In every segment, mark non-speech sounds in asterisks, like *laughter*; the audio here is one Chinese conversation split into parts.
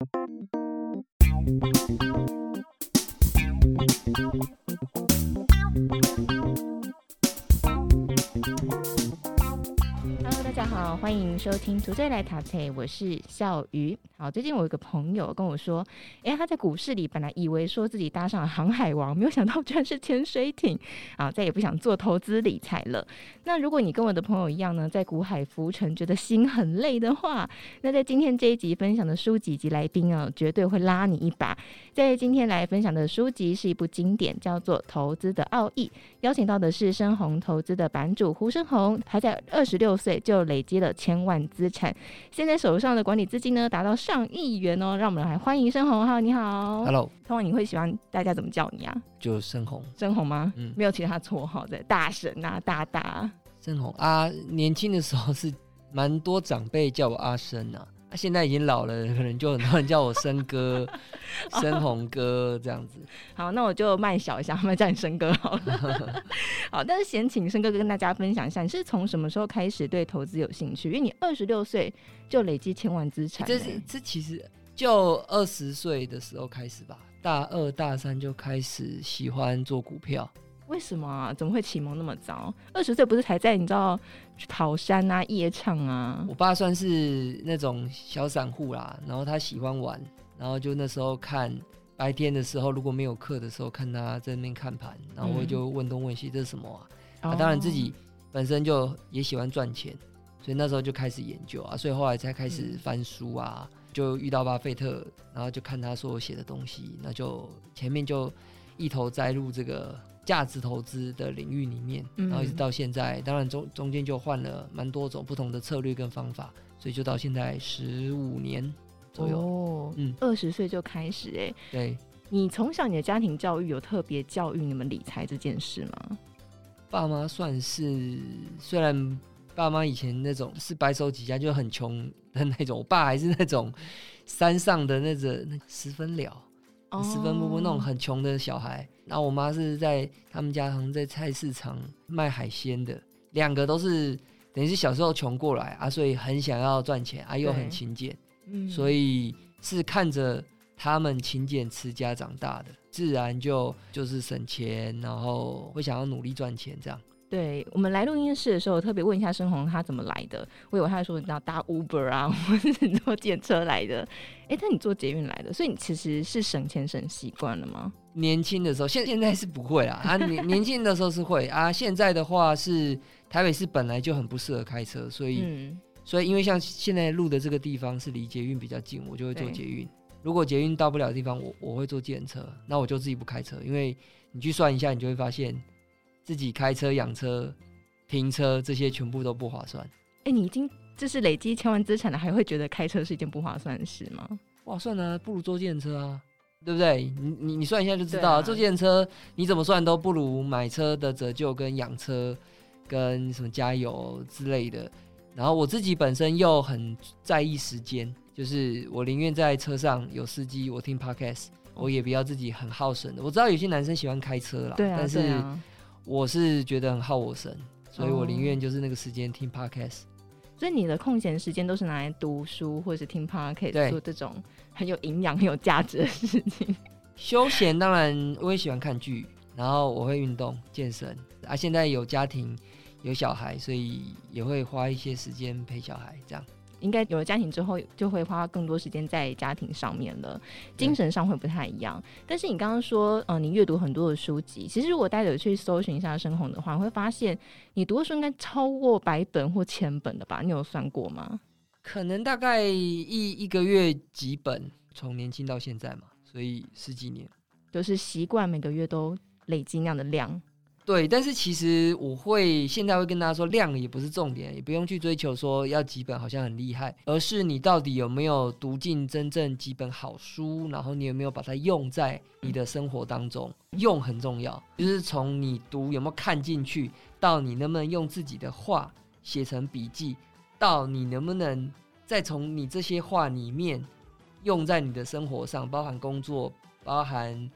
Hello，大家好，欢迎收听《图这来塔菜》，我是笑鱼。好，最近我有个朋友跟我说，诶，他在股市里本来以为说自己搭上了航海王，没有想到居然是潜水艇，啊，再也不想做投资理财了。那如果你跟我的朋友一样呢，在股海浮沉，觉得心很累的话，那在今天这一集分享的书籍及来宾啊，绝对会拉你一把。在今天来分享的书籍是一部经典，叫做《投资的奥义》，邀请到的是深红投资的版主胡生红，他在二十六岁就累积了千万资产，现在手上的管理资金呢达到上议员哦。让我们来欢迎申红哈，你好。Hello，通常你会喜欢大家怎么叫你啊？就申红，申红吗？嗯没有其他绰号的，大神啊，大大。申红啊，年轻的时候是蛮多长辈叫我阿生啊，啊现在已经老了，可能就很多人叫我生哥、*laughs* 深红哥这样子。好，那我就卖小一下，他们叫你生哥好了。*laughs* 好，但是先请生哥跟大家分享一下，你是从什么时候开始对投资有兴趣？因为你二十六岁就累积千万资产、这欸是这其实就二十岁的时候开始吧，大二大三就开始喜欢做股票。为什么啊？怎么会启蒙那么早？二十岁不是才在你知道去跑山啊、夜唱啊？我爸算是那种小散户啦，然后他喜欢玩，然后就那时候看白天的时候，如果没有课的时候，看他在那边看盘，然后我就问东问西，这是什么啊？啊，当然自己本身就也喜欢赚钱，所以那时候就开始研究啊，所以后来才开始翻书啊，就遇到巴菲特，然后就看他所写的东西，那就前面就一头栽入这个价值投资的领域里面，嗯然后一直到现在，当然中中间就换了蛮多种不同的策略跟方法，所以就到现在十五年左右。哦，嗯二十岁就开始哎、对，你从小你的家庭教育有特别教育你们理财这件事吗？爸妈算是虽然爸妈以前那种是白手起家就很穷的那种，我爸还是那种山上的那个那十分了。十分不不那种很穷的小孩，然后我妈是在他们家好像在菜市场卖海鲜的，两个都是等于是小时候穷过来啊，所以很想要赚钱啊，又很勤俭，嗯所以是看着他们勤俭持家长大的，自然就就是省钱，然后会想要努力赚钱这样。对我们来录音室的时候，特别问一下申红他怎么来的。我以为他说你知道搭 Uber 啊，*laughs* 或者是坐电车来的。哎，但你坐捷运来的，所以你其实是省钱省习惯了吗？年轻的时候，现现在是不会啦啊，年 *laughs* 年轻的时候是会啊，现在的话是台北市本来就很不适合开车，所以。嗯，所以，因为像现在录的这个地方是离捷运比较近，我就会坐捷运。如果捷运到不了的地方，我我会坐电车，那我就自己不开车，因为你去算一下，你就会发现自己开车、养车、停车这些全部都不划算。哎，你已经就是累积千万资产了，还会觉得开车是一件不划算的事吗？划算啊，不如坐电车啊，对不对？你你你算一下就知道，坐电车你怎么算都不如买车的折旧跟养车跟什么加油之类的。然后我自己本身又很在意时间，就是我宁愿在车上有司机，我听 podcast，我也不要自己很耗神的。我知道有些男生喜欢开车啦，对啊，但是对啊。我是觉得很耗我神，所以我宁哦愿就是那个时间听 podcast。所以你的空闲时间都是拿来读书或者是听 podcast 做这种很有营养、很有价值的事情。休闲当然我也喜欢看剧，然后我会运动健身啊。现在有家庭有小孩，所以也会花一些时间陪小孩，这样。应该有了家庭之后，就会花更多时间在家庭上面了，精神上会不太一样。但是你刚刚说，呃，你阅读很多的书籍，其实如果大家有去搜寻一下深红的话，你会发现你读的书应该超过百本或千本的吧？你有算过吗？可能大概一一个月几本，从年轻到现在嘛，所以十几年。就是习惯每个月都累积那样的量。对，但是其实我会现在会跟大家说，量也不是重点，也不用去追求说要几本好像很厉害，而是你到底有没有读进真正几本好书，然后你有没有把它用在你的生活当中，用很重要，就是从你读有没有看进去，到你能不能用自己的话写成笔记，到你能不能再从你这些话里面用在你的生活上，包含工作，包含。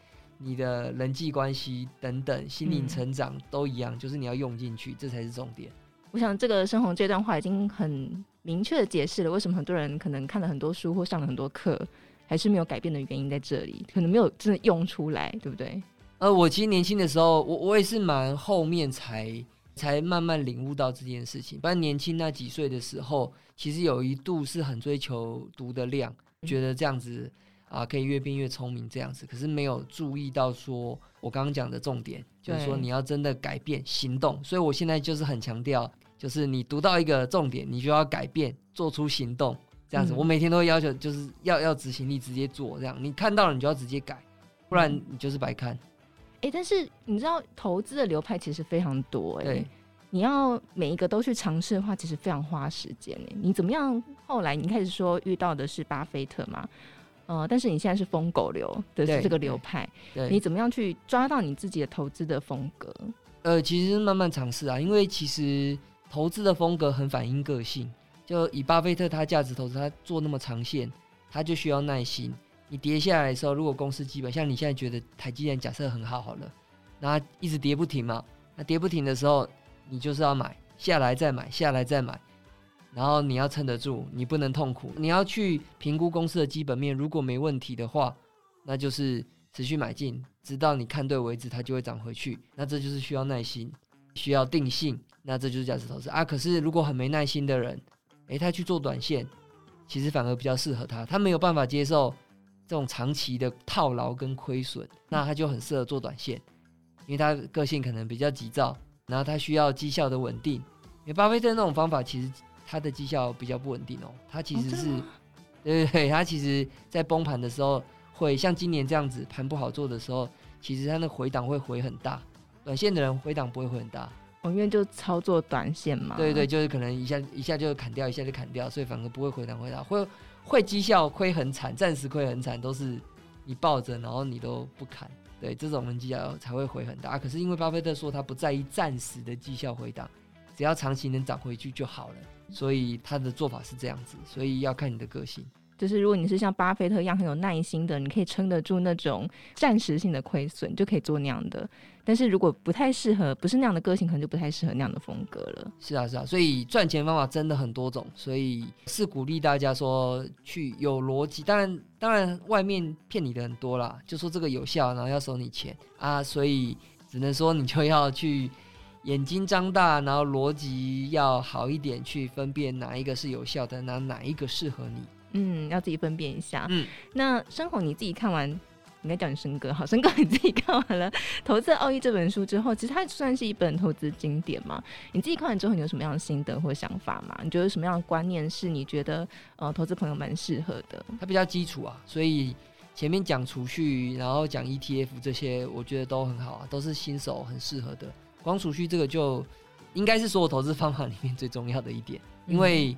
你的人际关系等等，心灵嗯成长都一样，就是你要用进去，这才是重点。我想这个生红这段话已经很明确的解释了为什么很多人可能看了很多书或上了很多课，还是没有改变的原因在这里？可能没有真的用出来，对不对？呃，我其实年轻的时候，我我也是蛮后面才才慢慢领悟到这件事情。不然年轻那几岁的时候，其实有一度是很追求读的量，觉得这样子啊可以越变越聪明这样子。可是没有注意到说我刚刚讲的重点，就是说你要真的改变行动。所以我现在就是很强调，就是你读到一个重点，你就要改变，做出行动。这样子，嗯我每天都会要求，就是要要执行力，直接做。这样，你看到了，你就要直接改，不然你就是白看。哎、但是你知道投资的流派其实非常多哎、对你要每一个都去尝试的话，其实非常花时间哎。你怎么样？后来你开始说遇到的是巴菲特嘛？呃，但是你现在是疯狗流的是这个流派，对，你怎么样去抓到你自己的投资的风格？呃，其实慢慢尝试啊，因为其实投资的风格很反映个性。就以巴菲特他价值投资，他做那么长线，他就需要耐心。你跌下来的时候，如果公司基本像你现在觉得台积电假设很好好了，那一直跌不停嘛，那跌不停的时候，你就是要买下来再买，下来再买，然后你要撑得住，你不能痛苦，你要去评估公司的基本面，如果没问题的话，那就是持续买进，直到你看对为止，它就会涨回去。那这就是需要耐心，需要定性，那这就是价值投资啊。可是如果很没耐心的人，诶，他去做短线，其实反而比较适合他，他没有办法接受这种长期的套牢跟亏损，那他就很适合做短线，因为他个性可能比较急躁，然后他需要绩效的稳定。因为巴菲特那种方法，其实他的绩效比较不稳定哦，他 *laughs* 其实是。对对对，他其实在崩盘的时候，会像今年这样子盘不好做的时候，其实他的回档会回很大。短线的人回档不会回很大，我因为就操作短线嘛，对对，就是可能一下一下就砍掉，一下就砍掉，所以反而不会回档回档，会会绩效亏很惨，暂时亏很惨，都是你抱着，然后你都不砍，对，这种人绩效才会回很大。可是因为巴菲特说他不在意暂时的绩效回档，只要长期能涨回去就好了，所以他的做法是这样子，所以要看你的个性。就是如果你是像巴菲特一样很有耐心的，你可以撑得住那种暂时性的亏损，就可以做那样的。但是如果不太适合，不是那样的个性，可能就不太适合那样的风格了。是啊，是啊，所以赚钱方法真的很多种，所以是鼓励大家说去有逻辑。当然，当然外面骗你的很多啦，就说这个有效，然后要收你钱啊，所以只能说你就要去眼睛张大，然后逻辑要好一点，去分辨哪一个是有效的，哪哪一个适合你。嗯，要自己分辨一下。嗯，那生红你自己看完，应该叫你生哥好，生哥你自己看完了《投资奥义》这本书之后，其实它算是一本投资经典嘛。你自己看完之后，你有什么样的心得或想法吗？你觉得什么样的观念是你觉得呃投资朋友蛮适合的？它比较基础啊，所以前面讲储蓄，然后讲 ETF 这些，我觉得都很好啊，都是新手很适合的。光储蓄这个就应该是所有投资方法里面最重要的一点，因为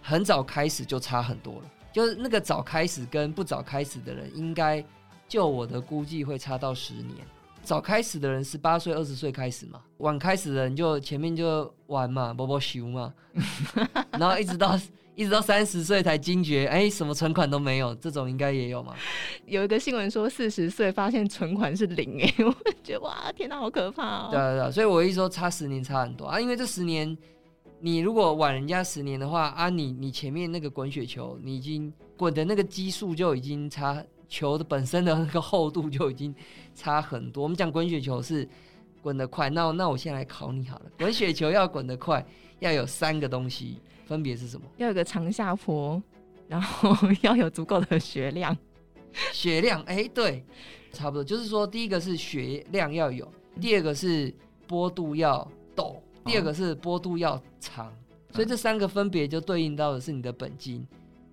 很早开始就差很多了。就是那个早开始跟不早开始的人，应该就我的估计会差到十年。早开始的人十八岁、二十岁开始嘛，晚开始的人就前面就玩嘛，波波修嘛，*laughs* 然后一直到一直到三十岁才惊觉，哎，什么存款都没有，这种应该也有吗。有一个新闻说，四十岁发现存款是零，哎，*laughs* 我觉得哇，天哪，好可怕哦！对啊对啊，所以我一说差十年差很多啊，因为这十年你如果晚人家十年的话啊，你你前面那个滚雪球，你已经滚的那个基数就已经差，球的本身的那个厚度就已经差很多。我们讲滚雪球是滚得快，那那我现在来考你好了，滚雪球要滚得快，要有三个东西，分别是什么？要有个长下坡，然后 *laughs* 要有足够的血量。血量，哎，对，差不多，就是说，第一个是血量要有，第二个是波度要陡，第二个是波度要长，所以这三个分别就对应到的是你的本金，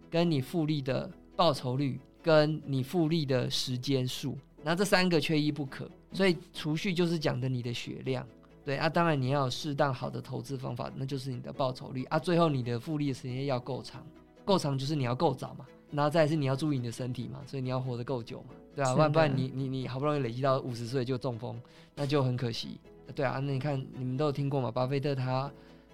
跟你复利的报酬率，跟你复利的时间数，那这三个缺一不可，所以储蓄就是讲的你的血量。对啊，当然你要有适当好的投资方法，那就是你的报酬率啊。最后你的复利的时间要够长，够长就是你要够早嘛，然后再是你要注意你的身体嘛，所以你要活得够久嘛，对啊，真不然不然你你你好不容易累积到五十岁就中风，那就很可惜。对啊，那你看你们都有听过嘛？巴菲特他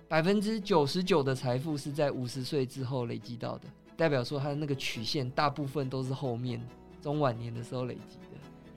百分之九十九的财富是在五十岁之后累积到的，代表说他的那个曲线大部分都是后面中晚年的时候累积的。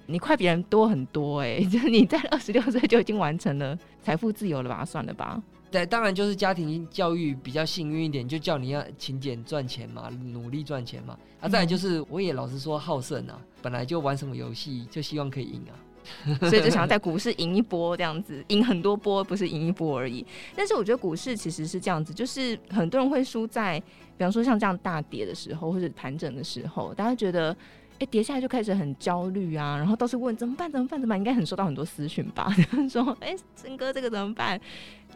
你快别人多很多哎、*laughs* 就是你在二十六岁就已经完成了财富自由了吧？算了吧，对，当然就是家庭教育比较幸运一点，就叫你要勤俭赚钱嘛，努力赚钱嘛。啊，再来就是我也老实说好胜啊，本来就玩什么游戏就希望可以赢啊。*laughs* 所以就想要在股市赢一波，这样子赢很多波，不是赢一波而已。但是我觉得股市其实是这样子，就是很多人会输在，比方说像这样大跌的时候，或者盘整的时候，大家觉得，哎，跌下来就开始很焦虑啊，然后到处问怎么办？怎么办？怎么办？应该很收到很多私讯吧？*laughs* 说，哎，森哥这个怎么办？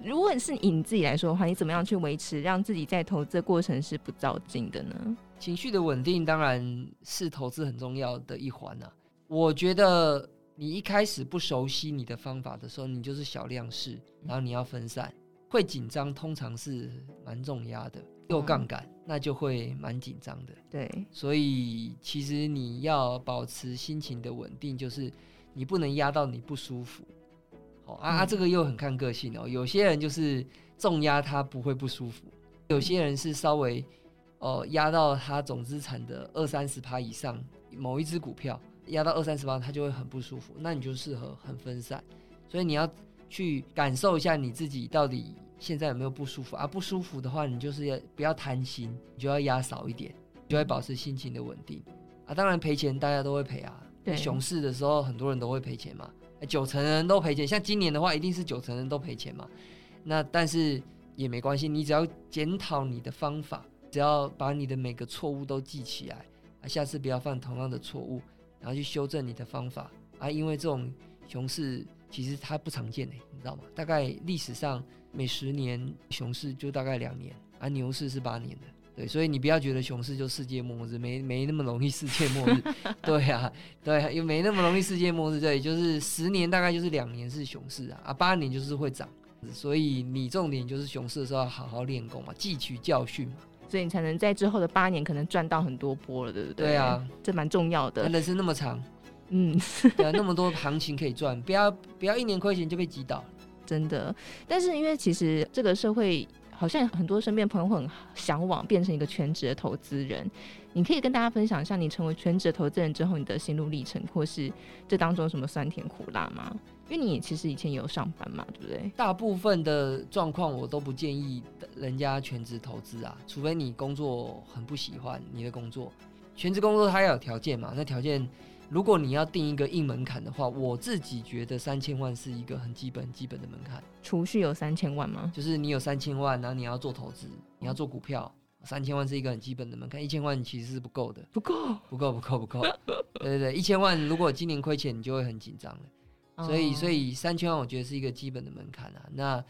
如果是以你自己来说的话，你怎么样去维持让自己在投资的过程是不躁进的呢？情绪的稳定当然是投资很重要的一环啊。我觉得。你一开始不熟悉你的方法的时候，你就是小量试，然后你要分散，会紧张，通常是蛮重压的，又杠杆，那就会蛮紧张的。对，所以其实你要保持心情的稳定，就是你不能压到你不舒服。好啊，这个又很看个性哦。有些人就是重压他不会不舒服，有些人是稍微哦压到他总资产的二三十趴以上，某一只股票。压到二三十趴，他就会很不舒服。那你就适合很分散，所以你要去感受一下你自己到底现在有没有不舒服啊？不舒服的话，你就是要不要贪心，你就要压少一点，就会保持心情的稳定啊。当然赔钱大家都会赔啊，熊市的时候很多人都会赔钱嘛，九成人都赔钱。像今年的话，一定是九成人都赔钱嘛。那但是也没关系，你只要检讨你的方法，只要把你的每个错误都记起来啊，下次不要犯同样的错误。然后去修正你的方法啊，因为这种熊市其实它不常见诶，你知道吗？大概历史上每十年熊市就大概两年，啊牛市是八年的，对，所以你不要觉得熊市就世界末日，没没那么容易世界末日，*laughs* 对啊，对，又没那么容易世界末日，对，就是十年大概就是两年是熊市啊，啊八年就是会涨，所以你重点就是熊市的时候要好好练功嘛，汲取教训嘛。所以你才能在之后的八年可能赚到很多波了，对不对？对啊，这蛮重要的。人生那么长，嗯，对啊那么多行情可以赚，不要不要一年亏钱就被击倒，真的。但是因为其实这个社会好像很多身边朋友很向往变成一个全职的投资人。你可以跟大家分享一下，你成为全职的投资人之后，你的心路历程，或是这当中有什么酸甜苦辣吗？因为你其实以前也有上班嘛，对不对？大部分的状况我都不建议人家全职投资啊，除非你工作很不喜欢你的工作。全职工作它要有条件嘛，那条件如果你要定一个硬门槛的话，我自己觉得三千万是一个很基本基本的门槛。储蓄有三千万吗？就是你有三千万，然后你要做投资，你要做股票。三千万是一个很基本的门槛，一千万其实是不够的，不够，不够，不够，不够。*laughs* 对对对，一千万如果今年亏钱，你就会很紧张了。所以，所以三千万我觉得是一个基本的门槛啊。那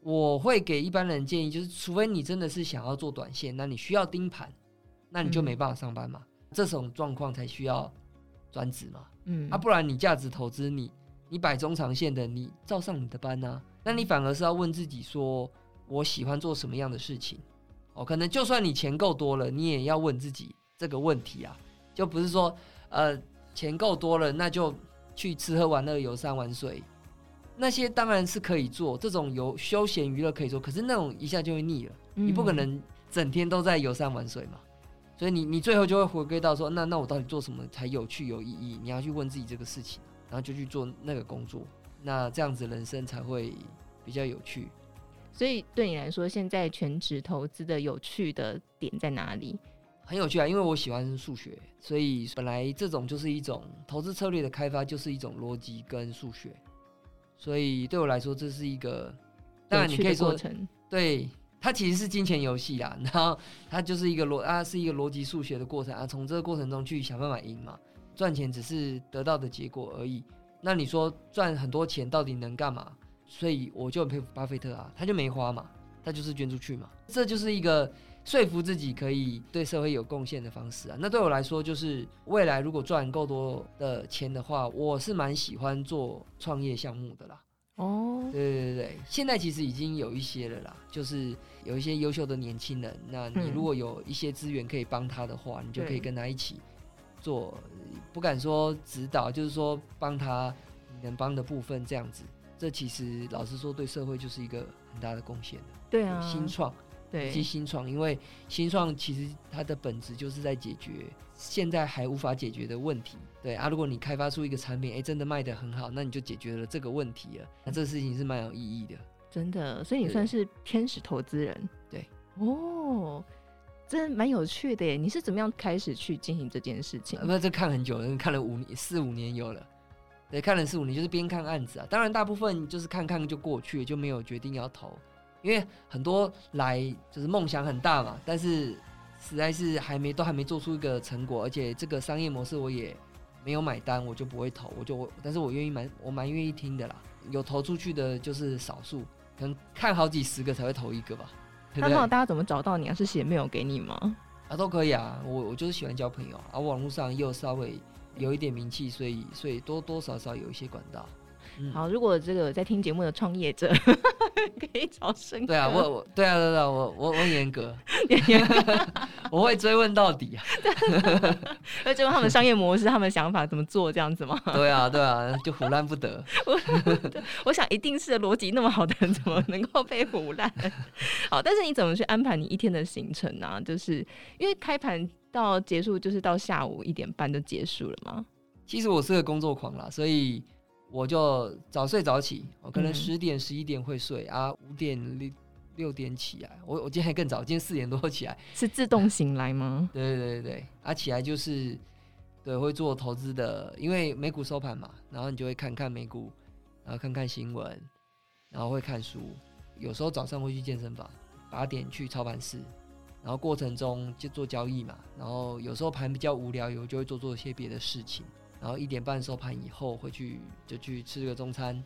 我会给一般人建议，就是除非你真的是想要做短线，那你需要盯盘，那你就没办法上班嘛。这种状况才需要专职嘛。嗯，啊，不然你价值投资，你你摆中长线的，你照上你的班啊。那你反而是要问自己说，我喜欢做什么样的事情？哦，可能就算你钱够多了，你也要问自己这个问题啊，就不是说，呃，钱够多了，那就去吃喝玩乐、游山玩水，那些当然是可以做，这种游休闲娱乐可以做，可是那种一下就会腻了，你不可能整天都在游山玩水嘛，所以你你最后就会回归到说，那那我到底做什么才有趣有意义？你要去问自己这个事情，然后就去做那个工作，那这样子人生才会比较有趣。所以对你来说，现在全职投资的有趣的点在哪里？很有趣啊，因为我喜欢数学，所以本来这种就是一种投资策略的开发，就是一种逻辑跟数学。所以对我来说，这是一个当然你可以说，对它其实是金钱游戏啊，*laughs* 然后它就是一个逻啊是一个逻辑数学的过程啊，从这个过程中去想办法赢嘛，赚钱只是得到的结果而已。那你说赚很多钱到底能干嘛？所以我就很佩服巴菲特啊，他就没花嘛，他就是捐出去嘛，这就是一个说服自己可以对社会有贡献的方式啊。那对我来说，就是未来如果赚够多的钱的话，我是蛮喜欢做创业项目的啦。哦，对对对对，现在其实已经有一些了啦，就是有一些优秀的年轻人，那你如果有一些资源可以帮他的话，你就可以跟他一起做，不敢说指导，就是说帮他能帮的部分这样子。这其实老实说，对社会就是一个很大的贡献的。对啊，新创，对，及新创，因为新创其实它的本质就是在解决现在还无法解决的问题。对啊，如果你开发出一个产品，哎，真的卖得很好，那你就解决了这个问题了。那这个事情是蛮有意义的。真的，所以你算是天使投资人。对，哦，真的蛮有趣的耶。你是怎么样开始去进行这件事情呃？不，这看很久了，看了五年四五年有了。对，看了四五年，就是边看案子啊。当然，大部分就是看看就过去了，就没有决定要投，因为很多来就是梦想很大嘛，但是实在是还没都还没做出一个成果，而且这个商业模式我也没有买单，我就不会投，我就但是我愿意蛮我蛮愿意听的啦。有投出去的就是少数，可能看好几十个才会投一个吧。对不对那好，大家怎么找到你啊？是写 mail 给你吗？啊，都可以啊，我我就是喜欢交朋友啊，网络上又稍微有一点名气，所以所以多多少少有一些管道。嗯，好，如果这个在听节目的创业者 *laughs* 可以找申对啊，哥我我对啊对啊，我我我很严格，*laughs* 我会追问到底啊。*laughs* 会追问他们商业模式、他们想法怎么做这样子吗？对啊对啊，就胡乱不得。我想一定是逻辑那么好的人，怎么能够被胡乱？好，但是你怎么去安排你一天的行程呢、就是因为开盘到结束就是到下午一点半就结束了嘛。其实我是个工作狂啦，所以我就早睡早起，我可能嗯十点十一点会睡啊，五点六六点起来。我我今天还更早，今天四点多起来。是自动醒来吗？对对对对，啊起来就是对会做投资的，因为美股收盘嘛，然后你就会看看美股，然后看看新闻，然后会看书，有时候早上会去健身房，八点去操盘室，然后过程中就做交易嘛，然后有时候盘比较无聊，有就会做做一些别的事情，然后一点半收盘以后会去就去吃个中餐，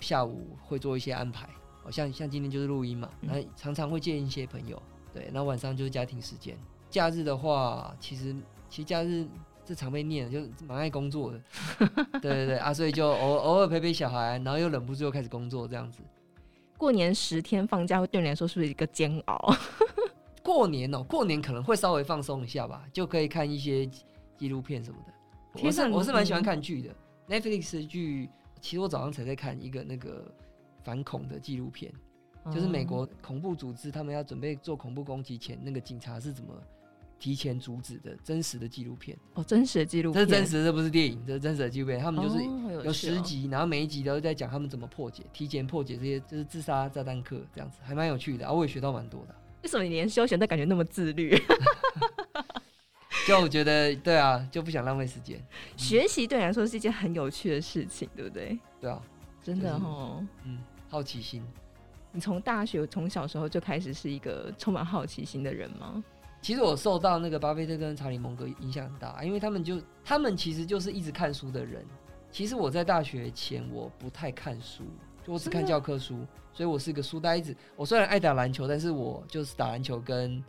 下午会做一些安排，好像像今天就是录音嘛，嗯然后常常会见一些朋友，对，那晚上就是家庭时间。假日的话，其实其实假日这常被念，就蛮爱工作的。对对对啊，所以就偶偶尔陪陪小孩，然后又忍不住又开始工作这样子。过年十天放假对你来说是不是一个煎熬？*laughs* 过年哦，过年可能会稍微放松一下吧，就可以看一些纪纪录片什么的。我是我是蛮喜欢嗯看剧的，Netflix 的剧，其实我早上才在看一个那个反恐的纪录片，就是美国恐怖组织他们要准备做恐怖攻击前，那个警察是怎么提前阻止的，真实的纪录片。哦，真实的纪录片，这是真实的，这不是电影，这是真实的纪录片。他们就是有十集，然后每一集都在讲他们怎么破解，提前破解这些就是自杀炸弹客这样子，还蛮有趣的。啊，我也学到蛮多的。为什么你连休闲都感觉那么自律？*laughs* 就我觉得，对啊，就不想浪费时间。学习对你来说是一件很有趣的事情，对不对？对啊，真的就是哦。嗯，好奇心。你从大学从小时候就开始是一个充满好奇心的人吗？其实我受到那个巴菲特跟查理蒙格影响很大，因为他们就他们其实就是一直看书的人。其实我在大学前我不太看书，就我只看教科书，所以我是一个书呆子。我虽然爱打篮球，但是我就是打篮球跟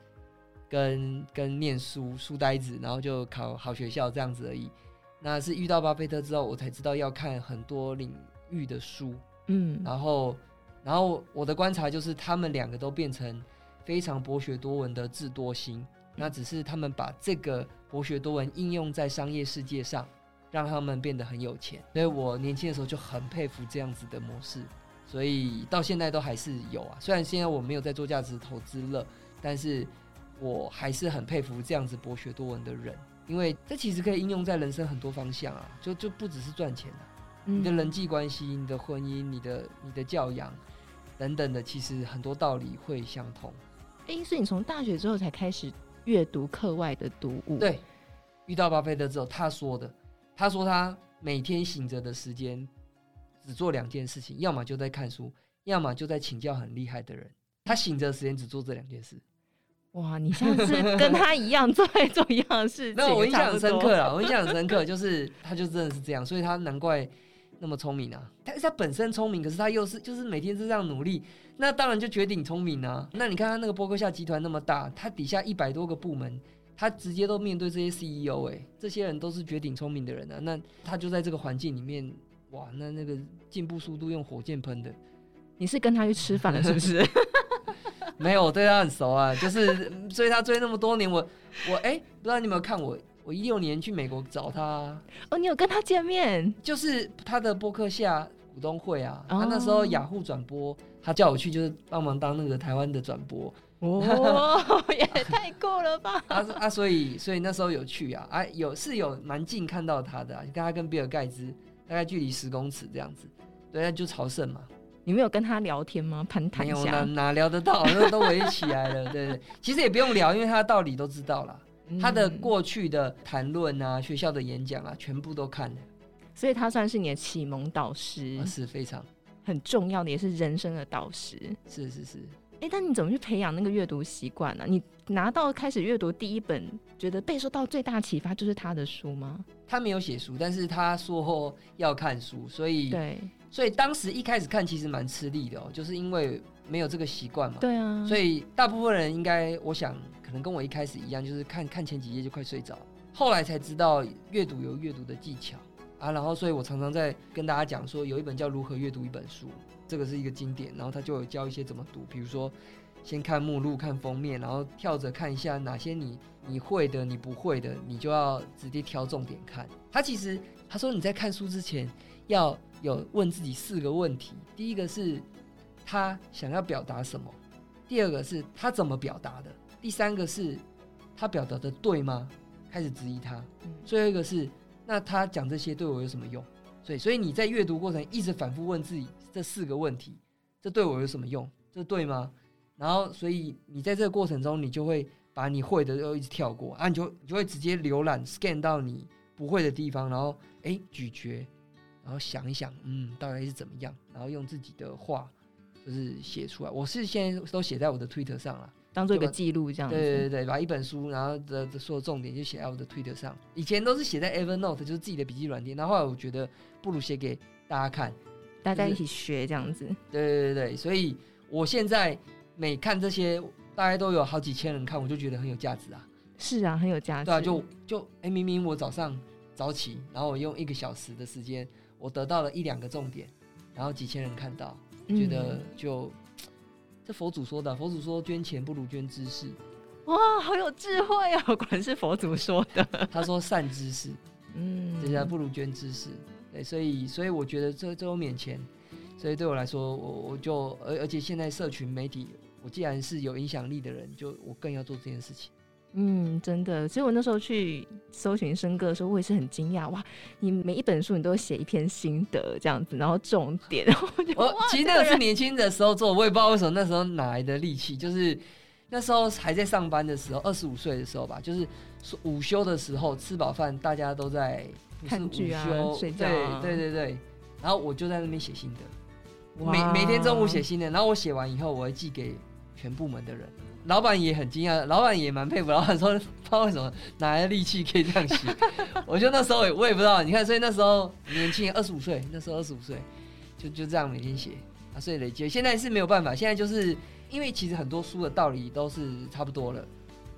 跟跟念书书呆子，然后就考好学校这样子而已。那是遇到巴菲特之后，我才知道要看很多领域的书，嗯，然后，然后我的观察就是，他们两个都变成非常博学多闻的智多星。那只是他们把这个博学多闻应用在商业世界上，让他们变得很有钱。所以我年轻的时候就很佩服这样子的模式，所以到现在都还是有啊。虽然现在我没有在做价值投资了，但是我还是很佩服这样子博学多闻的人，因为这其实可以应用在人生很多方向啊，就就不只是赚钱啊。你的嗯人际关系、你的婚姻、你的你的教养等等的，其实很多道理会相通。哎、所以你从大学之后才开始阅读课外的读物，，对，遇到巴菲特之后，他说的，他说他每天醒着的时间只做两件事情，要么就在看书，要么就在请教很厉害的人。他醒着的时间只做这两件事，哇，你像是跟他一样做在 *laughs* 做一样的事情，那我印象很深刻了。我印象很深刻，就是他就真的是这样，所以他难怪那么聪明啊。但是他本身聪明，可是他又是就是每天是这样努力，那当然就绝顶聪明啊。那你看他那个波克夏集团那么大，他底下一百多个部门，他直接都面对这些 CEO，哎、这些人都是绝顶聪明的人啊。那他就在这个环境里面，哇，那那个进步速度用火箭喷的。你是跟他去吃饭了是不是？*laughs* 没有，我对他很熟啊，*laughs* 就是追他追那么多年，我我哎、不知道你有没有看我，我一六年去美国找他啊、哦，你有跟他见面？就是他的播客下股东会啊，哦。他那时候雅虎转播，他叫我去就是帮忙当那个台湾的转播，哦，*laughs* 也太酷了吧！啊啊，所以所以那时候有去啊，啊有是有蛮近看到他的、啊，跟他跟比尔盖茨大概距离十公尺这样子，对，那就朝圣嘛，你没有跟他聊天吗？攀谈没有哪一下？哪聊得到，*laughs* 那都围起来了。对对，其实也不用聊，因为他的道理都知道了。他的嗯过去的谈论啊，学校的演讲啊，全部都看了，所以他算是你的启蒙导师，啊是非常很重要的，也是人生的导师。是是是。哎、但你怎么去培养那个阅读习惯呢？你拿到开始阅读第一本，觉得被受到最大启发就是他的书吗？他没有写书，但是他说要看书，所以对，所以当时一开始看其实蛮吃力的哦，就是因为没有这个习惯嘛。对啊，所以以大部分人应该，我想可能跟我一开始一样，就是看看前几页就快睡着，后来才知道阅读有阅读的技巧啊。然后，所以我常常在跟大家讲说，有一本叫《如何阅读一本书》，这个是一个经典，然后他就有教一些怎么读，比如说先看目录、看封面，然后跳着看一下哪些你你会的、你不会的，你就要直接挑重点看。他其实他说你在看书之前要有问自己四个问题，第一个是他想要表达什么。第二个是他怎么表达的，第三个是他表达的对吗？开始质疑他。嗯最后一个是，那他讲这些对我有什么用？所以，所以你在阅读过程一直反复问自己这四个问题：这对我有什么用？这对吗？然后，所以你在这个过程中，你就会把你会的都一直跳过啊，你就你就会直接浏览 scan 到你不会的地方，然后哎咀嚼，然后想一想，嗯，到底是怎么样，然后用自己的话就是写出来。我是现在都写在我的 Twitter 上了。当做一个记录这样子。对对对，把一本书，然后的的所有重点就写在我的 Twitter 上。以前都是写在 Evernote，就是自己的笔记软件。然后后来我觉得不如写给大家看。大家一起学这样子。对对对对，所以我现在每看这些，大概都有好几千人看，我就觉得很有价值啊。是啊，很有价值。对啊，就就哎，明明我早上早起，然后我用一个小时的时间，我得到了一两个重点，然后几千人看到，觉得嗯就。这佛祖说的，佛祖说捐钱不如捐知识，哇，好有智慧啊，*laughs* 果然是佛祖说的。他说善知识，*laughs* 嗯，这家不如捐知识。对，所以所以我觉得这这都免钱，所以对我来说，我我就而而且现在社群媒体，我既然是有影响力的人，就我更要做这件事情。嗯，真的，所以我那时候去搜寻生哥的时候，我也是很惊讶，哇，你每一本书你都写一篇心得这样子，然后重点，然后我我其实那个是年轻的时候做，我也不知道为什么那时候哪来的力气，就是那时候还在上班的时候，二十五岁的时候吧，就是午休的时候吃饱饭，大家都在看剧啊睡觉啊对对对对，然后我就在那边写心得。每每天中午写心得，然后我写完以后，我会寄给全部门的人。老板也很惊讶，老板也蛮佩服。老板说：“不知道为什么哪来的力气可以这样写。*laughs* ”我就那时候也我也不知道，你看，所以那时候年轻，二十五岁，那时候二十五岁，就就这样每天写啊，所以累积。现在是没有办法，现在就是因为其实很多书的道理都是差不多了。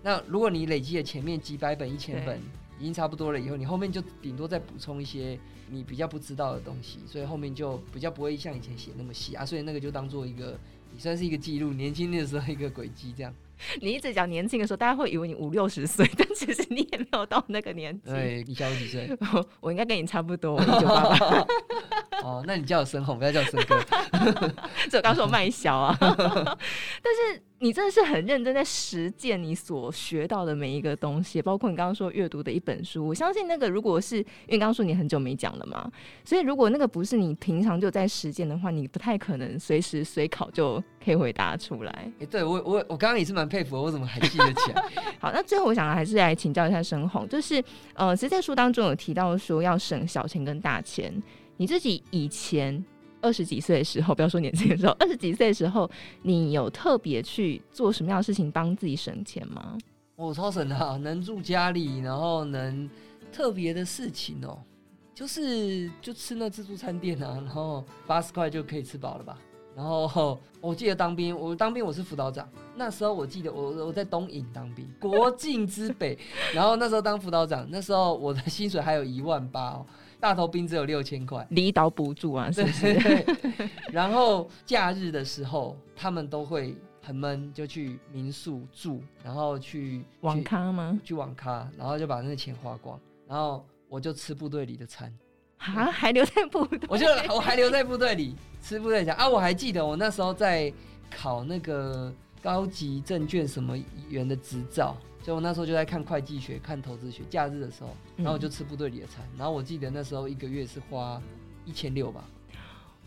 那如果你累积了前面几百本、一千本已经差不多了以后，你后面就顶多再补充一些你比较不知道的东西，所以后面就比较不会像以前写那么细啊。所以那个就当做一个也算是一个记录，年轻的时候一个轨迹这样。你一直讲年轻的时候，大家会以为你五六十岁，*laughs* 但其实你也没有到那个年纪。对，你小我几岁？*laughs* 我应该跟你差不多，*laughs* 一九八八，哦，那你叫我深红，不要叫我深哥。所以我刚说卖小啊。但是你真的是很认真在实践你所学到的每一个东西，包括你刚刚说阅读的一本书。我相信那个如果是因为刚刚说你很久没讲了嘛，所以如果那个不是你平常就在实践的话，你不太可能随时随考就可以回答出来。哎、对我我我刚刚也是蛮佩服的，我怎么还记得起来？*laughs* 好，那最后我想还是来请教一下申红，就是呃，其实在书当中有提到说要省小钱跟大钱，你自己以前二十几岁的时候，不要说年轻的时候，*laughs* 二十几岁的时候，你有特别去做什么样的事情帮自己省钱吗？我超省的、啊，能住家里，然后能特别的事情哦，就是就吃那自助餐店啊，然后八十块就可以吃饱了吧。然后我记得当兵，我当兵我是辅导长，那时候我记得我我在东营当兵，国境之北，*laughs* 然后那时候当辅导长，那时候我的薪水还有一万八哦，大头兵只有六千块。离岛补助啊，是对不是？对，然后假日的时候，他们都会很闷，就去民宿住，然后去网咖吗？去网咖，然后就把那个钱花光，然后我就吃部队里的餐，啊，还留在部队？我就我还留在部队里吃部队餐啊！我还记得我那时候在考那个高级证券什么员的执照，所以我那时候就在看会计学、看投资学。假日的时候，然后我就吃部队里的餐，然后我记得那时候一个月是花一千六吧。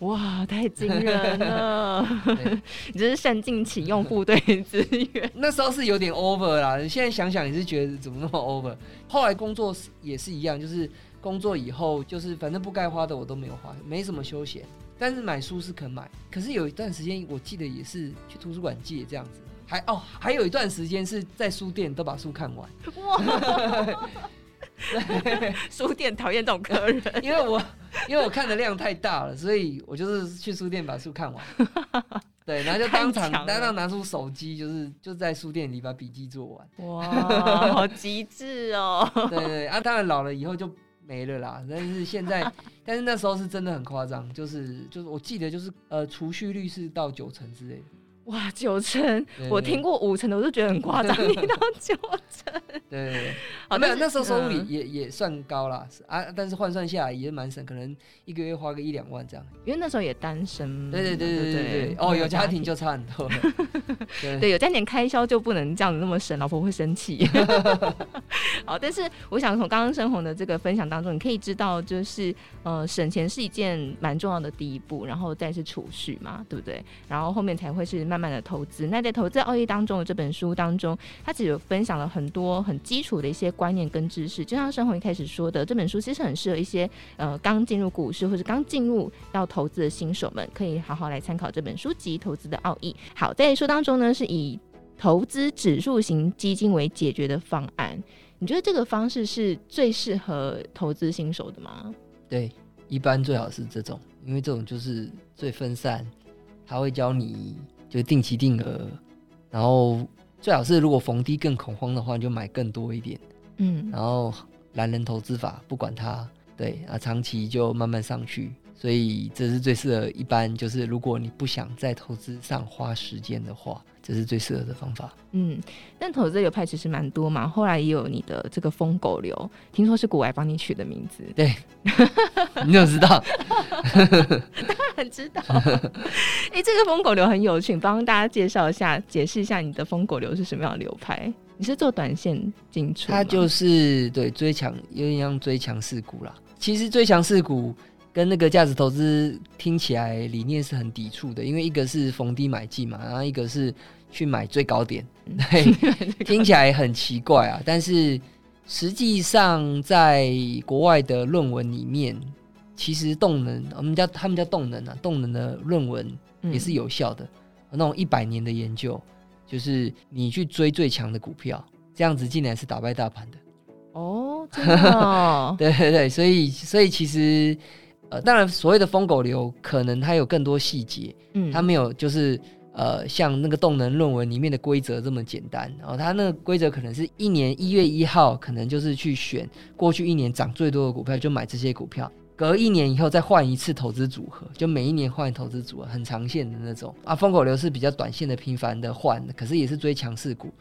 哇，太惊人了！*laughs* *laughs* 你这是善尽启用部队资源。*laughs* 那时候是有点 over 啦，你现在想想也是觉得怎么那么 over。后来工作是也是一样，就是工作以后就是反正不该花的我都没有花，没什么休闲。但是买书是肯买，可是有一段时间我记得也是去图书馆借这样子，还哦还有一段时间是在书店都把书看完，哇！*laughs* 书店讨厌这种客人。因为我因为我看的量太大了，所以我就是去书店把书看完。*laughs* 对，然后就当场当场拿出手机，就是就在书店里把笔记做完。哇，好极致哦！*laughs* 对对对啊，当然老了以后就没了啦。但是现在，但是那时候是真的很夸张，就是就是我记得就是呃储蓄率是到九成之类的。哇，九成！我听过五成的，我就觉得很夸张，你到九成。对，啊，没有那时候收入也也也算高啦，啊，但是换算下来也是蛮省，可能一个月花个一两万这样。因为那时候也单身。对对对对对对，哦，有家庭就差很多。*laughs* 对，有家庭开销就不能这样子那么省，老婆会生气。*laughs* 好，但是我想从刚刚生红的这个分享当中，你可以知道，就是呃，省钱是一件蛮重要的第一步，然后再是储蓄嘛，对不对？然后后面才会是。慢慢的投资。那在投资奥义当中的这本书当中，它只有分享了很多很基础的一些观念跟知识，就像生红一开始说的，这本书其实很适合一些呃刚进入股市或者刚进入要投资的新手们，可以好好来参考这本书籍《投资的奥义》。好，在书当中呢，是以投资指数型基金为解决的方案。你觉得这个方式是最适合投资新手的吗？对，一般最好是这种，因为这种就是最分散，他会教你就定期定额，然后最好是如果逢低更恐慌的话，你就买更多一点，嗯，然后懒人投资法不管它，对啊，长期就慢慢上去，所以这是最适合一般就是如果你不想在投资上花时间的话，这是最适合的方法。嗯，但投资流派其实蛮多嘛，后来也有你的这个疯狗流，听说是古外帮你取的名字，对你怎么知道？*laughs* 当然知道。*laughs* 哎、这个疯狗流很有趣，你帮大家介绍一下，解释一下你的疯狗流是什么样的流派？你是做短线进出吗？它就是对追强，有点像追强势股啦。其实追强势股跟那个价值投资听起来理念是很抵触的，因为一个是逢低买进嘛，然后一个是去买最高点，对，*laughs* 听起来很奇怪啊。但是实际上，在国外的论文里面，其实动能，我们叫他们叫动能啊，动能的论文也是嗯有效的。那种一百年的研究，就是你去追最强的股票，这样子竟然是打败大盘的。哦，真的哦 *laughs* 对对对，所以所以其实呃，当然所谓的疯狗流，可能它有更多细节，嗯，它没有就是呃像那个动能论文里面的规则这么简单。然后它那个规则可能是一年一月一号，可能就是去选过去一年涨最多的股票，就买这些股票。隔一年以后再换一次投资组合，就每一年换投资组合，很长线的那种啊。疯狗流是比较短线的、频繁的换，可是也是追强势股。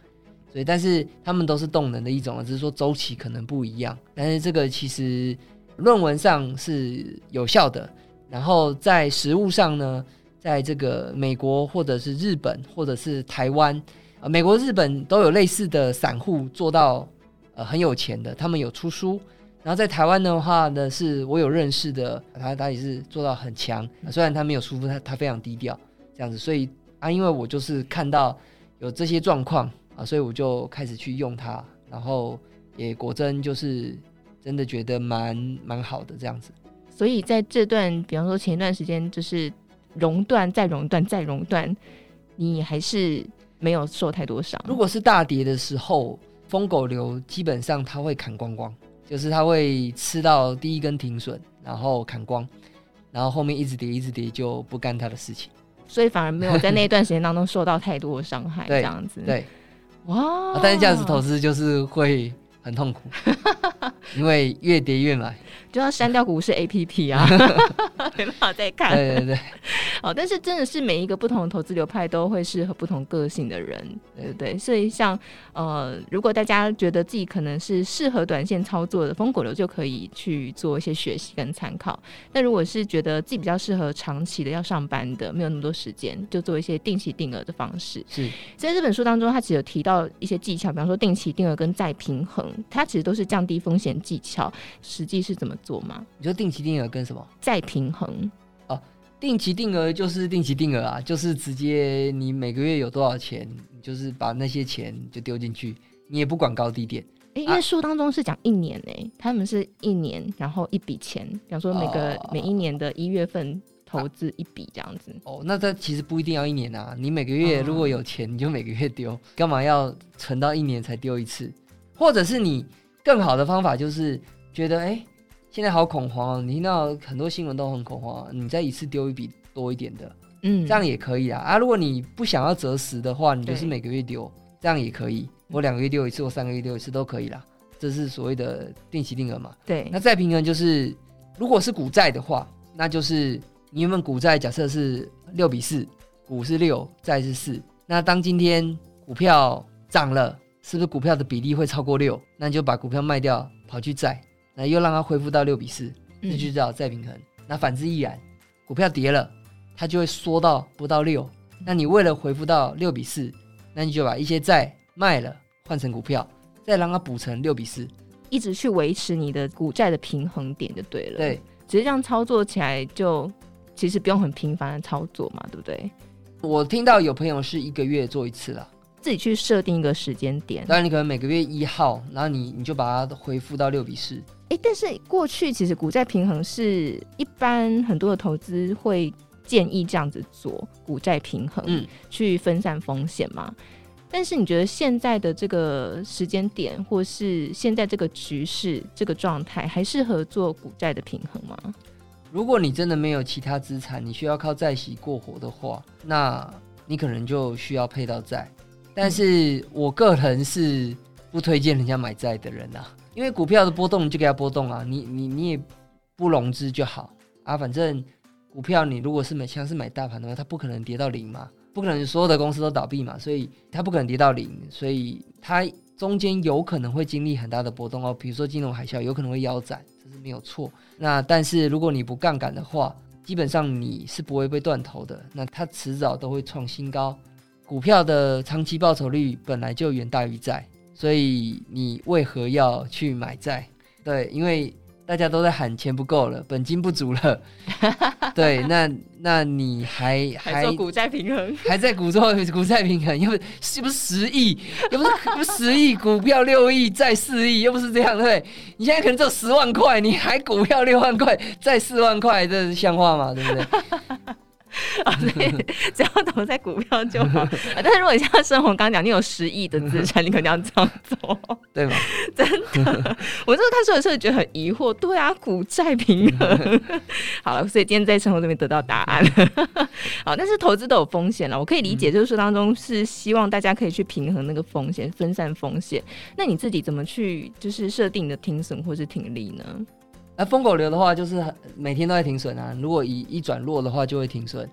所以，但是他们都是动能的一种，只是说周期可能不一样。但是这个其实论文上是有效的，然后在实物上呢，在这个美国或者是日本或者是台湾，呃，美国、日本都有类似的散户做到呃很有钱的，他们有出书。然后在台湾的话呢，是我有认识的，他他也是做到很强，虽然他没有出书，他他非常低调这样子。所以啊，因为我就是看到有这些状况啊，所以我就开始去用它，然后也果真就是真的觉得蛮蛮好的这样子。所以在这段，比方说前一段时间就是熔断再熔断再熔断，你还是没有受太多伤。如果是大跌的时候，疯狗流基本上它会砍光光，就是它会吃到第一根停损，然后砍光，然后后面一直跌一直跌就不干它的事情。所以反而没有在那一段时间当中受到太多的伤害，对这样子。，对，哇、啊但是价值投资就是会很痛苦，*laughs* 因为越跌越买。就要删掉股市 A P P 啊，没办法再看。对对对，哦，但是真的是每一个不同的投资流派都会适合不同个性的人，对不对？所以像呃，如果大家觉得自己可能是适合短线操作的风果流，就可以去做一些学习跟参考。但如果是觉得自己比较适合长期的要上班的，没有那么多时间，就做一些定期定额的方式。是在这本书当中，它只有提到一些技巧，比方说定期定额跟再平衡，它其实都是降低风险技巧。实际是怎么做吗？你说定期定额跟什么？再平衡，哦定期定额就是定期定额啊，就是直接你每个月有多少钱，你就是把那些钱就丢进去，你也不管高低点。诶，因为书当中是讲一年诶，他们是一年，然后一笔钱，比方说每个、哦每一年的一月份投资一笔这样子。哦，那这其实不一定要一年啊，你每个月哦如果有钱，你就每个月丢，干嘛要存到一年才丢一次？或者是你更好的方法就是觉得，哎、现在好恐慌哦，你听到很多新闻都很恐慌啊，你再一次丢一笔多一点的，嗯，这样也可以啊。啊，如果你不想要择时的话，你就是每个月丢，这样也可以。我两个月丢一次，我三个月丢一次都可以啦。这是所谓的定期定额嘛。对那再平衡就是，如果是股债的话，那就是你原本股债假设是六比四，股是六，债是四。那当今天股票涨了，是不是股票的比例会超过六？那你就把股票卖掉，跑去债，那又让它恢复到六比四，这就嗯叫再平衡。那反之亦然，股票跌了，它就会缩到不到六。那你为了恢复到六比四，那你就把一些债卖了，换成股票，再让它补成六比四。一直去维持你的股债的平衡点就对了。对，只是这样操作起来就其实不用很频繁的操作嘛，对不对？我听到有朋友是一个月做一次啦，自己去设定一个时间点。当然你可能每个月一号，然后你你就把它恢复到六比四。诶，但是过去其实股债平衡是一般很多的投资会建议这样子做，股债平衡，嗯，去分散风险嘛。但是你觉得现在的这个时间点，或是现在这个局势、这个状态，还适合做股债的平衡吗？如果你真的没有其他资产，你需要靠债息过活的话，那你可能就需要配到债。但是我个人是不推荐人家买债的人啊，因为股票的波动就给它波动啊，你你你也不融资就好啊，反正股票你如果是买像是买大盘的话，它不可能跌到零嘛，不可能所有的公司都倒闭嘛，所以它不可能跌到零，所以它中间有可能会经历很大的波动哦，比如说金融海啸有可能会腰斩，这是没有错。那但是如果你不杠杆的话，基本上你是不会被断头的，那它迟早都会创新高。股票的长期报酬率本来就远大于债，所以你为何要去买债？对，因为大家都在喊钱不够了，本金不足了。*laughs* 对，那那你还还股债平衡？还在股做股债平衡，又不是不是十亿，又不是不是十亿，股票六亿，债四亿，又不是这样，对？你现在可能只有十万块，你还股票六万块，债四万块，这是像话吗？对不对？*laughs* 啊，所以只要投在股票就好。啊但是如果你像生活刚刚讲，你有十亿的资产，你肯定要这样做。*laughs* 对吗？*laughs* 真的我这个看书的时候觉得很疑惑，对啊，股债平衡。好了，所以今天在生活这边得到答案了。好，但是投资都有风险了，我可以理解，就是说当中是希望大家可以去平衡那个风险，分散风险。那你自己怎么去就是设定你的停损或是停利呢？那疯狗流的话，就是每天都在停损啊。如果一一转弱的话，就会停损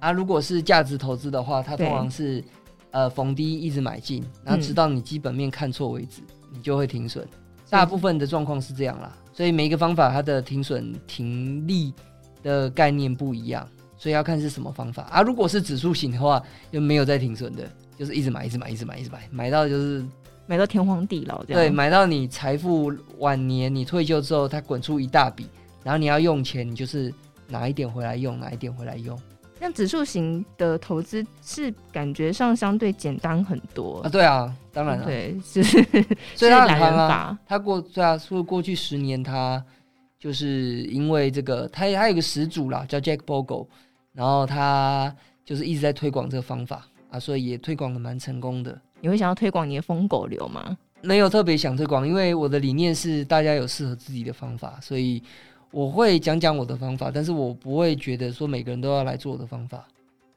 啊。如果是价值投资的话，它通常是呃逢低一直买进，然后直到你基本面看错为止，你就会停损。大部分的状况是这样啦，所以每一个方法它的停损停利的概念不一样，所以要看是什么方法啊。如果是指数型的话，就没有在停损的，就是一直买，一直买，一直买，一直买，买到就是买到天荒地老这样？对，买到你财富晚年，你退休之后，它滚出一大笔，然后你要用钱，你就是拿一点回来用，拿一点回来用那指数型的投资是感觉上相对简单很多啊。。对啊，当然了，对，是 *laughs* 所以它很懒人夯啊。法。它过对啊，说过去十年，它就是因为这个，它还有个始祖啦，叫 Jack Bogle，然后他就是一直在推广这个方法啊，所以也推广的蛮成功的。你会想要推广你的疯狗流吗？没有特别想推广，因为我的理念是大家有适合自己的方法，所以我会讲讲我的方法，但是我不会觉得说每个人都要来做我的方法。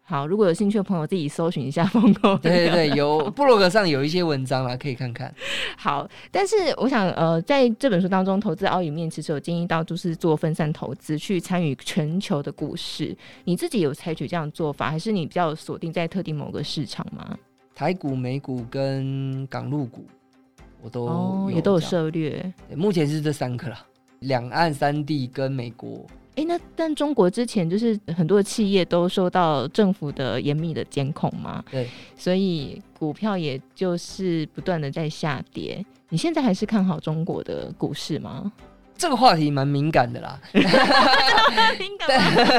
好，如果有兴趣的朋友，自己搜寻一下疯狗。对对对，有部落格上有一些文章啦，可以看看。好，但是我想，呃，在这本书当中，投资奥里面其实有建议到，就是做分散投资，去参与全球的股市。你自己有采取这样做法，还是你比较锁定在特定某个市场吗？台股、美股跟港陆股，我都哦，也都有涉略。目前是这三个啦，两岸三地跟美国。哎，那但中国之前就是很多的企业都受到政府的严密的监控嘛，对，所以股票也就是不断的在下跌。你现在还是看好中国的股市吗？这个话题蛮敏感的啦，*laughs* *laughs* 敏感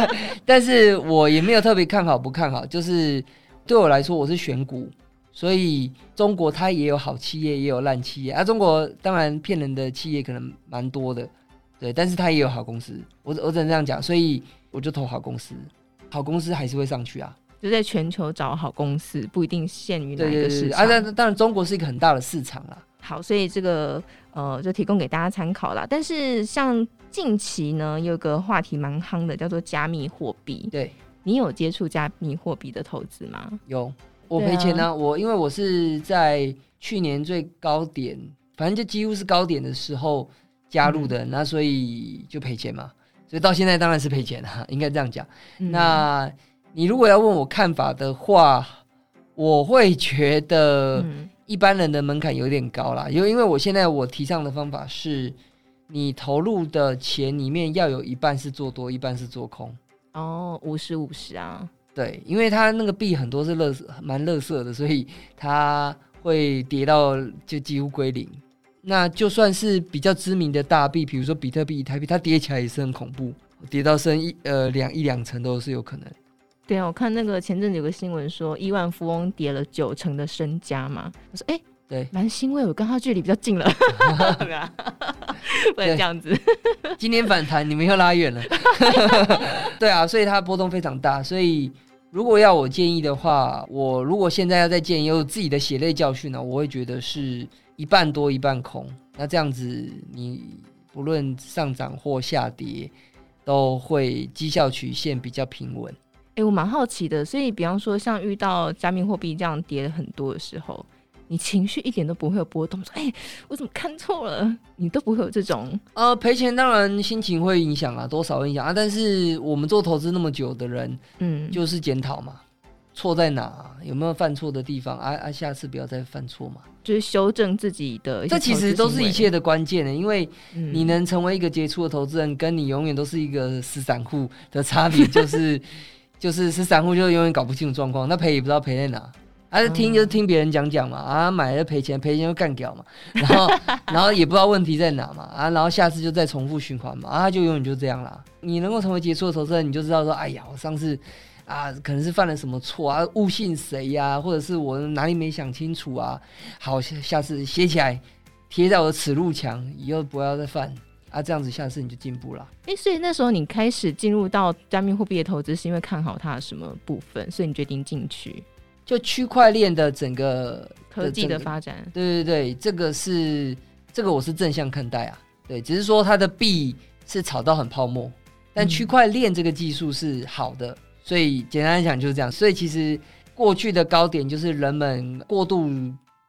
吗？但是我也没有特别看好不看好，就是对我来说，我是选股，所以中国它也有好企业，也有烂企业啊。中国当然骗人的企业可能蛮多的，对，但是它也有好公司，我我只能这样讲，所以我就投好公司，好公司还是会上去啊。就在全球找好公司，不一定限于哪个市场。啊，但当然中国是一个很大的市场啦。好，所以这个呃就提供给大家参考啦。但是像近期呢，有个话题蛮夯的，叫做加密货币。对，你有接触加密货币的投资吗？有我赔钱呢、我因为我是在去年最高点，反正就几乎是高点的时候加入嗯的，那所以就赔钱嘛。所以到现在当然是赔钱了，应该这样讲。嗯 *laughs* 那你如果要问我看法的话，我会觉得嗯一般人的门槛有点高啦，因为因为我现在我提倡的方法是，你投入的钱里面要有一半是做多，一半是做空。哦，五十五十啊，对，因为它那个币很多是乐蛮乐色的，所以它会跌到就几乎归零。那就算是比较知名的大币，比如说比特币、以太币，它跌起来也是很恐怖，跌到升一呃两一两成都是有可能。对啊，我看那个前阵子有个新闻说，亿万富翁跌了九成的身家嘛。我说，哎、对，蛮欣慰，我跟他距离比较近了。*laughs* *laughs* 不能这样子。今天反弹，你们又拉远了。*laughs* 对啊，所以它波动非常大。所以如果要我建议的话，我如果现在要再建议，有自己的血泪教训呢，我会觉得是一半多一半空。那这样子，你不论上涨或下跌，都会绩效曲线比较平稳。哎、我蛮好奇的，所以比方说，像遇到加密货币这样跌了很多的时候，你情绪一点都不会有波动，说哎、我怎么看错了？你都不会有这种，呃，赔钱当然心情会影响啊，多少影响啊。但是我们做投资那么久的人，嗯，就是检讨嘛，错在哪，有没有犯错的地方啊啊，下次不要再犯错嘛。就是修正自己的这其实都是一切的关键的，因为嗯你能成为一个杰出的投资人，跟你永远都是一个死散户的差别，就是 *laughs* 就是死散户就永远搞不清楚状况，那赔也不知道赔在哪。啊，听就是听别人讲讲嘛，啊，买了赔钱，赔钱就干掉嘛，*laughs* 然后然后也不知道问题在哪嘛，啊，然后下次就再重复循环嘛，啊，就永远就这样啦。你能够成为杰出的投资人，你就知道说，哎呀，我上次啊，可能是犯了什么错啊，误信谁呀、或者是我哪里没想清楚啊，好，下下次写起来，贴在我的耻辱墙，以后不要再犯啊，这样子下次你就进步了。哎、所以那时候你开始进入到加密货币的投资，是因为看好它的什么部分，所以你决定进去就区块链的整个科技的发展。对对对，这个是这个我是正向看待啊。对，只是说它的币是炒到很泡沫，但嗯区块链这个技术是好的，所以简单来讲就是这样。所以其实过去的高点就是人们过度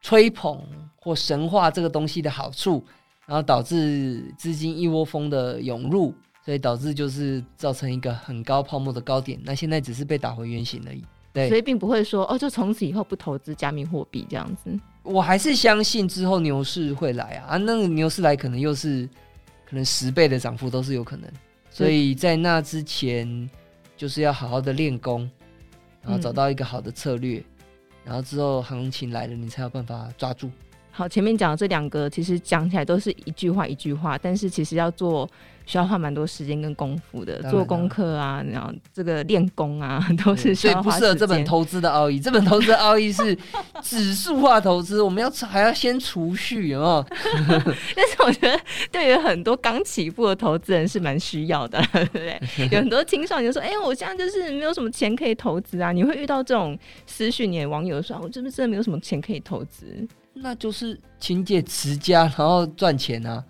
吹捧或神化这个东西的好处，然后导致资金一窝蜂的涌入，所以导致就是造成一个很高泡沫的高点。那现在只是被打回原形而已。对所以并不会说哦，就从此以后不投资加密货币这样子。我还是相信之后牛市会来啊，啊，那个牛市来可能又是可能十倍的涨幅都是有可能，所以在那之前就是要好好的练功，然后找到一个好的策略，然后之后行情来了，你才有办法抓住。好，前面讲的这两个其实讲起来都是一句话一句话，但是其实要做需要花蛮多时间跟功夫的，做功课啊，然后这个练功啊，*laughs* 都是需所以要花时不适合这本。投资的奥义。*laughs* 这本投资的奥义是指数化投资，我们要还要先储蓄，有没有？*laughs* 但是我觉得对于很多刚起步的投资人是蛮需要的，对不对？有很多青少年说：“哎、我现在就是没有什么钱可以投资啊。”你会遇到这种私讯你的网友说：“啊我是不是真的没有什么钱可以投资那就是勤俭持家，然后赚钱啊。？”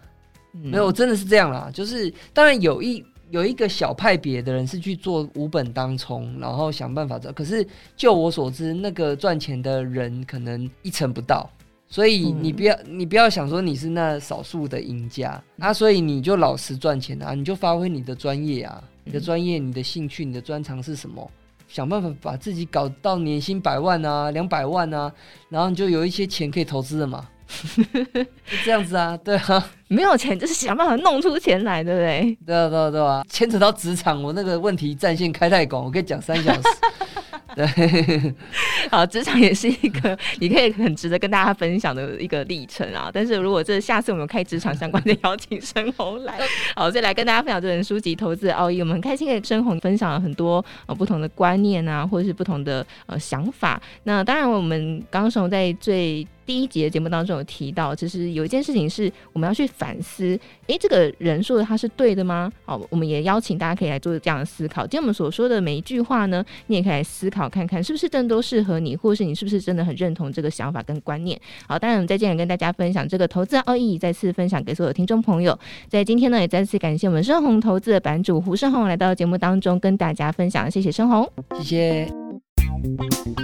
嗯没有，真的是这样啦。就是当然有一有一个小派别的人是去做无本当冲，然后想办法赚。可是就我所知，那个赚钱的人可能一成不到。所以嗯你不要、你不要想说你是那少数的赢家啊，所以你就老实赚钱啊，你就发挥你的专业啊，你的专业、你的兴趣、你的专长是什么？想办法把自己搞到年薪百万啊、两百万啊，然后你就有一些钱可以投资了嘛，就 *laughs* 这样子啊，对啊。没有钱就是想办法弄出钱来，对不对？对啊，对啊，对啊，牵扯到职场，我那个问题战线开太广，我可以讲三小时。*laughs* *laughs* 对，好，职场也是一个你可以很值得跟大家分享的一个历程啊。但是如果这下次我们开职场相关的，*laughs* 邀请申红来，好，再来跟大家分享这本书籍《投资奥义》。我们很开心跟申红分享了很多呃不同的观念啊，或者是不同的呃想法。那当然，我们刚刚说在最。第一集的节目当中有提到，其实有一件事情是我们要去反思，诶，这个人说的他是对的吗？好，我们也邀请大家可以来做这样的思考。今天我们所说的每一句话呢，你也可以来思考看看，是不是真的都适合你，或是你是不是真的很认同这个想法跟观念？好，当然我们在这里跟大家分享这个投资奥义，再次分享给所有听众朋友。在今天呢，也再次感谢我们深红投资的版主胡胜红来到节目当中跟大家分享，谢谢深红，谢谢。